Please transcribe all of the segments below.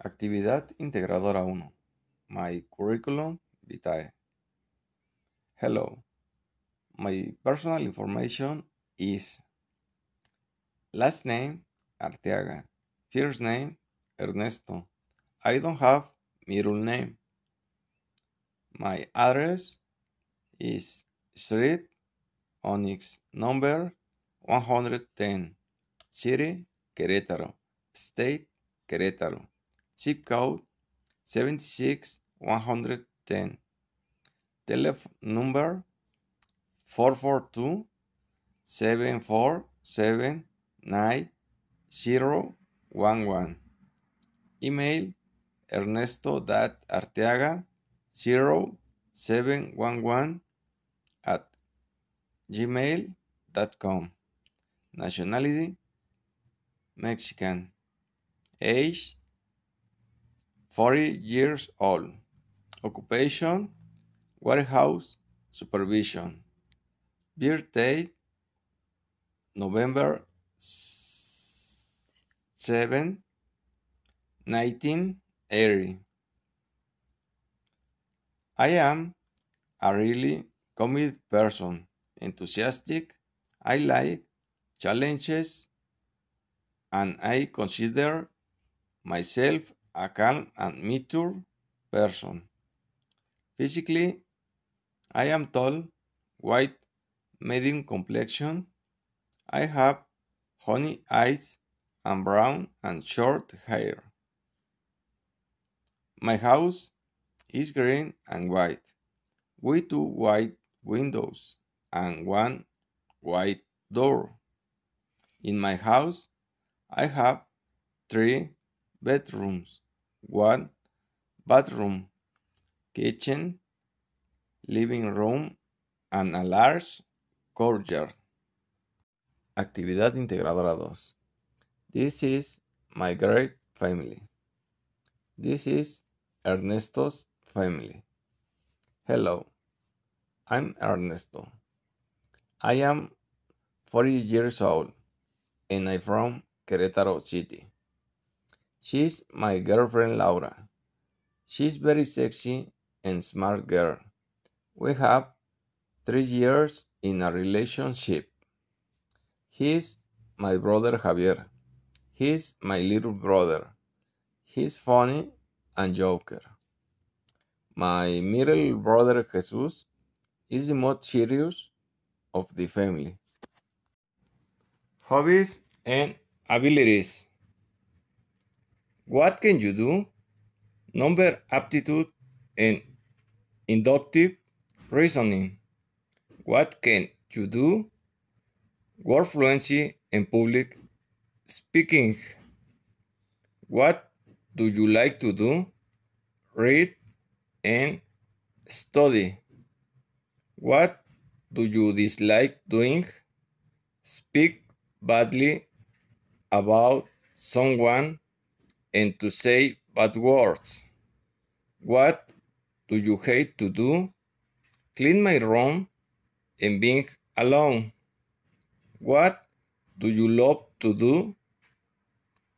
Actividad Integradora 1. My Curriculum Vitae. Hello. My personal information is last name Arteaga, first name Ernesto. I don't have middle name. My address is Street Onyx number 110, City Querétaro, State Querétaro. Zip code 76110 telephone number 442 747 9011 email ernesto.arteaga 0711 at gmail.com nationality mexican. Age 40 years old. Occupation Warehouse Supervision. Birth date November 7, 1980. I am a really committed person, enthusiastic. I like challenges and I consider myself a calm and mature person. Physically, I am tall, white, medium complexion. I have honey eyes and brown and short hair. My house is green and white, with two white windows and one white door. In my house, I have three bedrooms, one bathroom, kitchen, living room, and a large courtyard. Actividad Integradora 2. This is my great family. This is Ernesto's family. Hello, I'm Ernesto. I am 40 years old and I'm from Querétaro City. She's my girlfriend Laura. She's very sexy and smart girl. We have three years in a relationship. He's my brother Javier. He's my little brother. He's funny and joker. My middle brother Jesus is the most serious of the family. Hobbies and abilities. What can you do? Number aptitude and inductive reasoning. What can you do? Word fluency and public speaking. What do you like to do? Read and study. What do you dislike doing? Speak badly about someone and to say bad words. What do you hate to do? Clean my room and being alone. What do you love to do?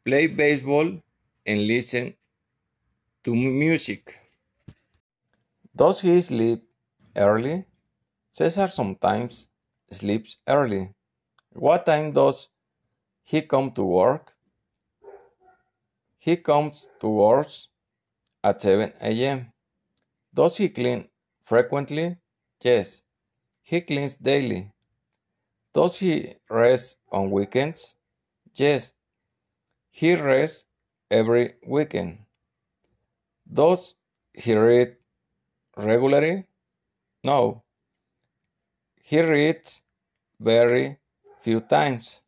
Play baseball and listen to music. Does he sleep early? Cesar sometimes sleeps early. What time does he come to work? He comes to work at 7 a.m. Does he clean frequently? Yes, he cleans daily. Does he rest on weekends? Yes, he rests every weekend. Does he read regularly? No, he reads very few times.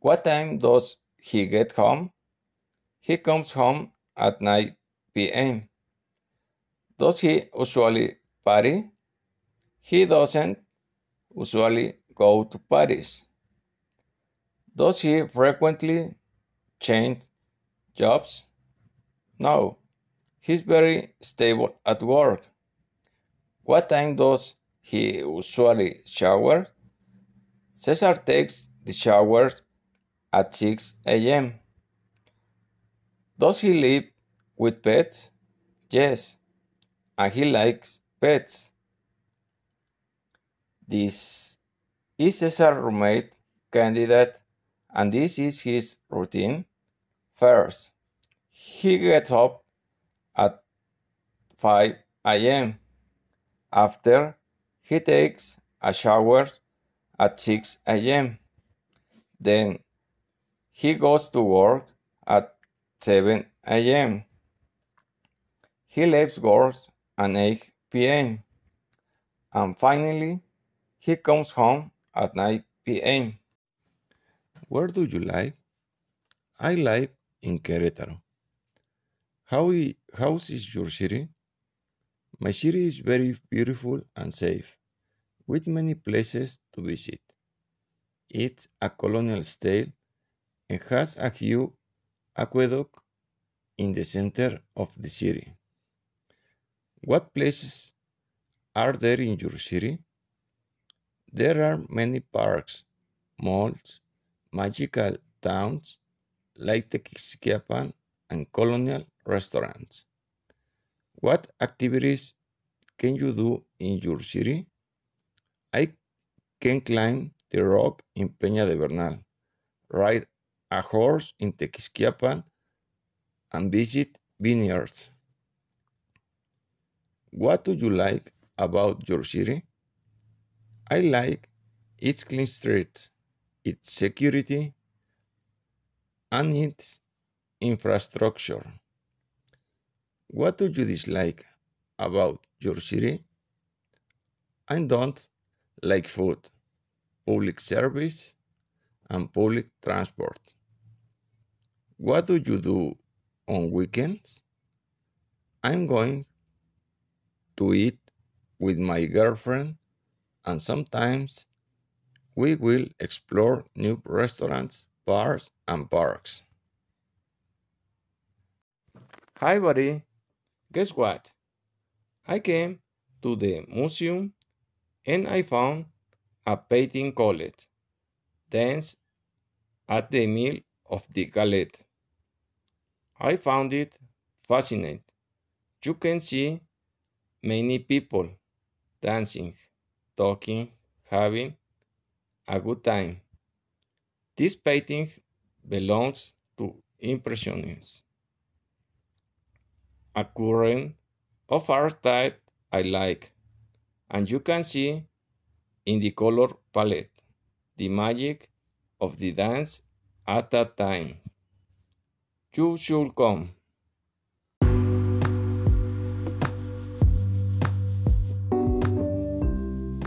What time does he get home? He comes home at 9 p.m. Does he usually party? He doesn't usually go to parties. Does he frequently change jobs? No. He's very stable at work. What time does he usually shower? Cesar takes the shower at 6 a.m. Does he live with pets? Yes, and he likes pets. This is Cesar roommate candidate, and this is his routine. First, he gets up at 5 a.m. After, he takes a shower at 6 a.m. Then, he goes to work at 7 a.m. He leaves work at 8 p.m. And finally, he comes home at 9 p.m. Where do you live? I live in Querétaro. How, how is your city? My city is very beautiful and safe, with many places to visit. It's a colonial style and has a huge aqueduct in the center of the city. What places are there in your city? There are many parks, malls, magical towns like Tequisquiapan and colonial restaurants. What activities can you do in your city? I can climb the rock in Peña de Bernal, ride a horse in Tequisquiapan, and visit vineyards. What do you like about your city? I like its clean streets, its security, and its infrastructure. What do you dislike about your city? I don't like food, public service, and public transport. What do you do on weekends? I'm going to eat with my girlfriend, and sometimes we will explore new restaurants, bars, and parks. Hi, buddy. Guess what? I came to the museum and I found a painting called Dance at the Mill of the Galette. I found it fascinating. You can see many people dancing, talking, having a good time. This painting belongs to Impressionists a current of art that I like, and you can see in the color palette the magic of the dance at that time.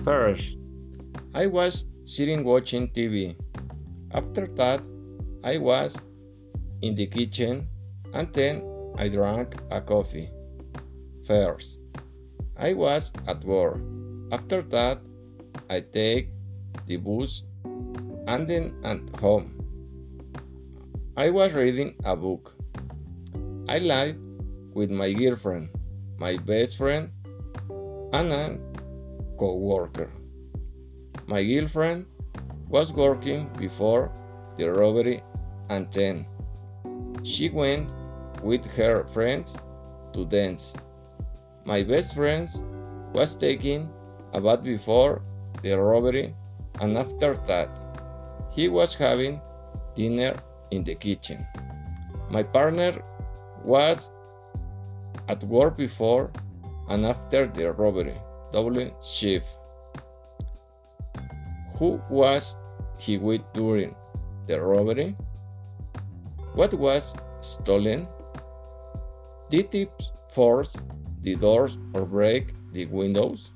First, I was sitting watching TV. After that, I was in the kitchen and then I drank a coffee. First, I was at work. After that, I take the bus and then at home. I was reading a book. I live with my girlfriend, my best friend, and a co-worker. My girlfriend was working before the robbery and then she went with her friends to dance. My best friend was taking a bath before the robbery, and after that, he was having dinner in the kitchen. My partner was at work before and after the robbery, double shift. Who was he with during the robbery? What was stolen? Did it force the doors or break the windows?